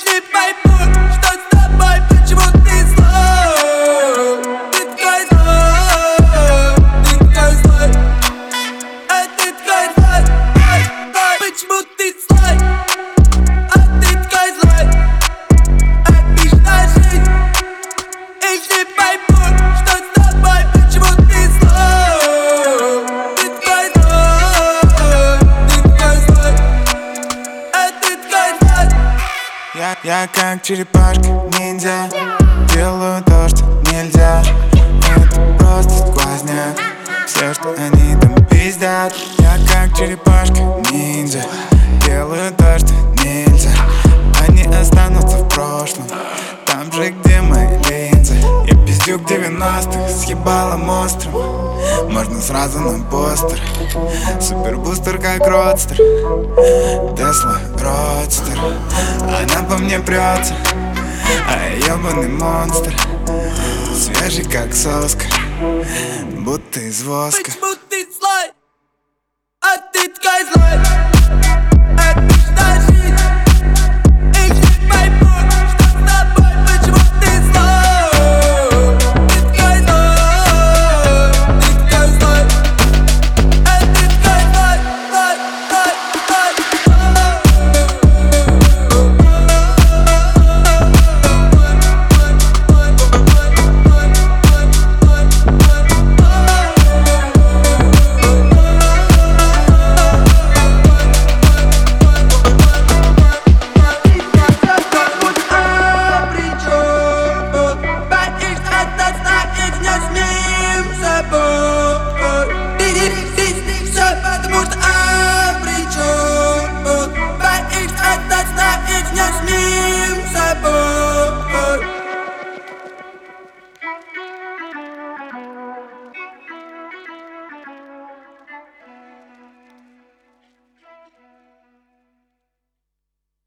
Sleep baby. Я как черепашка, ниндзя. Делаю то, что нельзя. Это просто сквозняк. Все, что они там пиздят. Я как черепашка, ниндзя. Делаю то, что 90-х с ебалом острым Можно сразу на постер. Супербустер как родстер. Тесла родстер. Она по мне прется А ебаный монстр. Свежий как соска Будто из воска